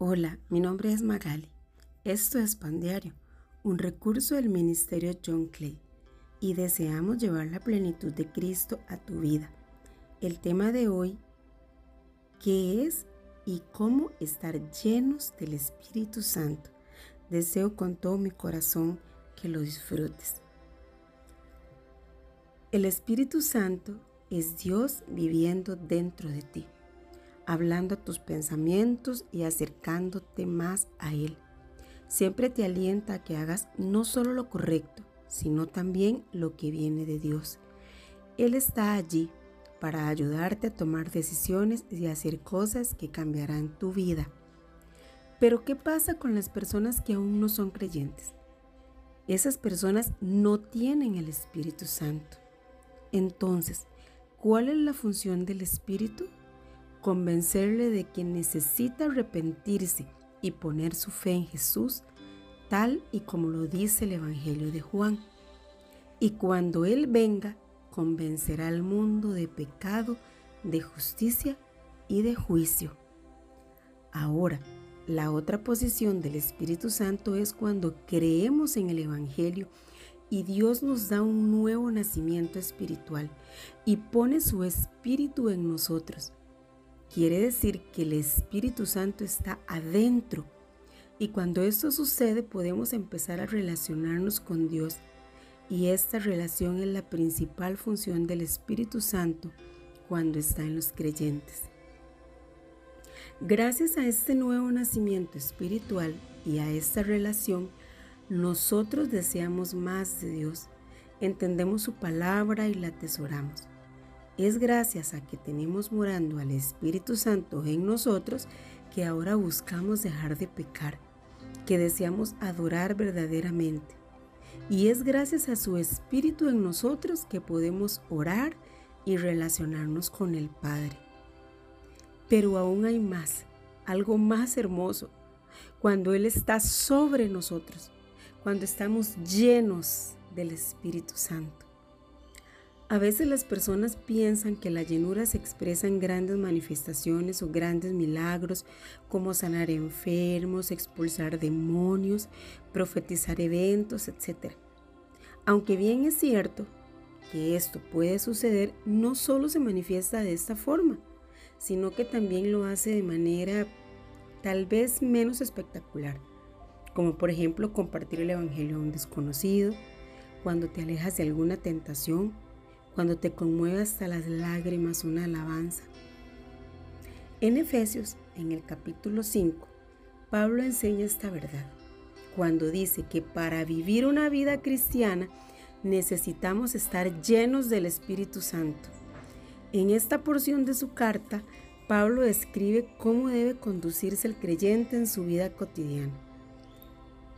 Hola, mi nombre es Magali. Esto es Pan Diario, un recurso del Ministerio John Clay, y deseamos llevar la plenitud de Cristo a tu vida. El tema de hoy, ¿qué es y cómo estar llenos del Espíritu Santo? Deseo con todo mi corazón que lo disfrutes. El Espíritu Santo es Dios viviendo dentro de ti hablando tus pensamientos y acercándote más a Él. Siempre te alienta a que hagas no solo lo correcto, sino también lo que viene de Dios. Él está allí para ayudarte a tomar decisiones y hacer cosas que cambiarán tu vida. Pero ¿qué pasa con las personas que aún no son creyentes? Esas personas no tienen el Espíritu Santo. Entonces, ¿cuál es la función del Espíritu? Convencerle de que necesita arrepentirse y poner su fe en Jesús, tal y como lo dice el Evangelio de Juan. Y cuando Él venga, convencerá al mundo de pecado, de justicia y de juicio. Ahora, la otra posición del Espíritu Santo es cuando creemos en el Evangelio y Dios nos da un nuevo nacimiento espiritual y pone su espíritu en nosotros Quiere decir que el Espíritu Santo está adentro. Y cuando esto sucede podemos empezar a relacionarnos con Dios. Y esta relación es la principal función del Espíritu Santo cuando está en los creyentes. Gracias a este nuevo nacimiento espiritual y a esta relación, nosotros deseamos más de Dios, entendemos su palabra y la atesoramos. Es gracias a que tenemos morando al Espíritu Santo en nosotros que ahora buscamos dejar de pecar, que deseamos adorar verdaderamente. Y es gracias a su Espíritu en nosotros que podemos orar y relacionarnos con el Padre. Pero aún hay más, algo más hermoso, cuando Él está sobre nosotros, cuando estamos llenos del Espíritu Santo. A veces las personas piensan que la llenura se expresa en grandes manifestaciones o grandes milagros como sanar enfermos, expulsar demonios, profetizar eventos, etc. Aunque bien es cierto que esto puede suceder, no solo se manifiesta de esta forma, sino que también lo hace de manera tal vez menos espectacular, como por ejemplo compartir el Evangelio a un desconocido, cuando te alejas de alguna tentación cuando te conmueve hasta las lágrimas una alabanza. En Efesios, en el capítulo 5, Pablo enseña esta verdad, cuando dice que para vivir una vida cristiana necesitamos estar llenos del Espíritu Santo. En esta porción de su carta, Pablo describe cómo debe conducirse el creyente en su vida cotidiana.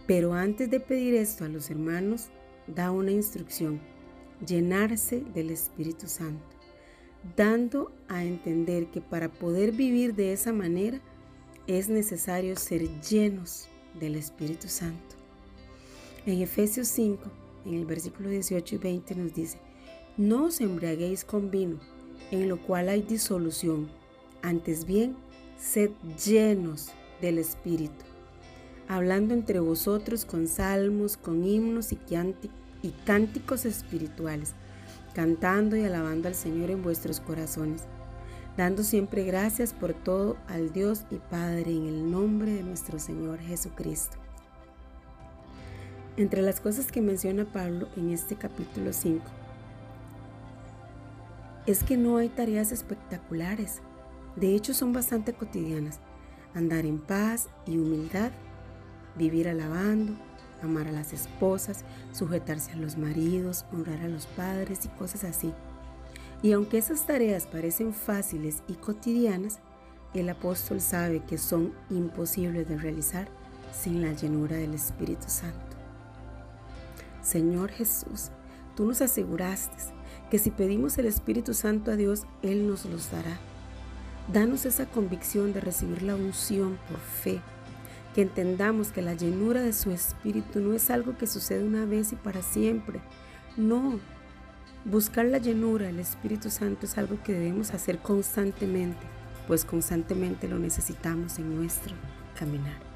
Pero antes de pedir esto a los hermanos, da una instrucción llenarse del Espíritu Santo, dando a entender que para poder vivir de esa manera es necesario ser llenos del Espíritu Santo. En Efesios 5, en el versículo 18 y 20 nos dice, no os embriaguéis con vino, en lo cual hay disolución, antes bien, sed llenos del Espíritu, hablando entre vosotros con salmos, con himnos y cánticos y cánticos espirituales, cantando y alabando al Señor en vuestros corazones, dando siempre gracias por todo al Dios y Padre en el nombre de nuestro Señor Jesucristo. Entre las cosas que menciona Pablo en este capítulo 5, es que no hay tareas espectaculares, de hecho son bastante cotidianas. Andar en paz y humildad, vivir alabando, amar a las esposas, sujetarse a los maridos, honrar a los padres y cosas así. Y aunque esas tareas parecen fáciles y cotidianas, el apóstol sabe que son imposibles de realizar sin la llenura del Espíritu Santo. Señor Jesús, tú nos aseguraste que si pedimos el Espíritu Santo a Dios, Él nos los dará. Danos esa convicción de recibir la unción por fe que entendamos que la llenura de su espíritu no es algo que sucede una vez y para siempre. No, buscar la llenura del Espíritu Santo es algo que debemos hacer constantemente, pues constantemente lo necesitamos en nuestro caminar.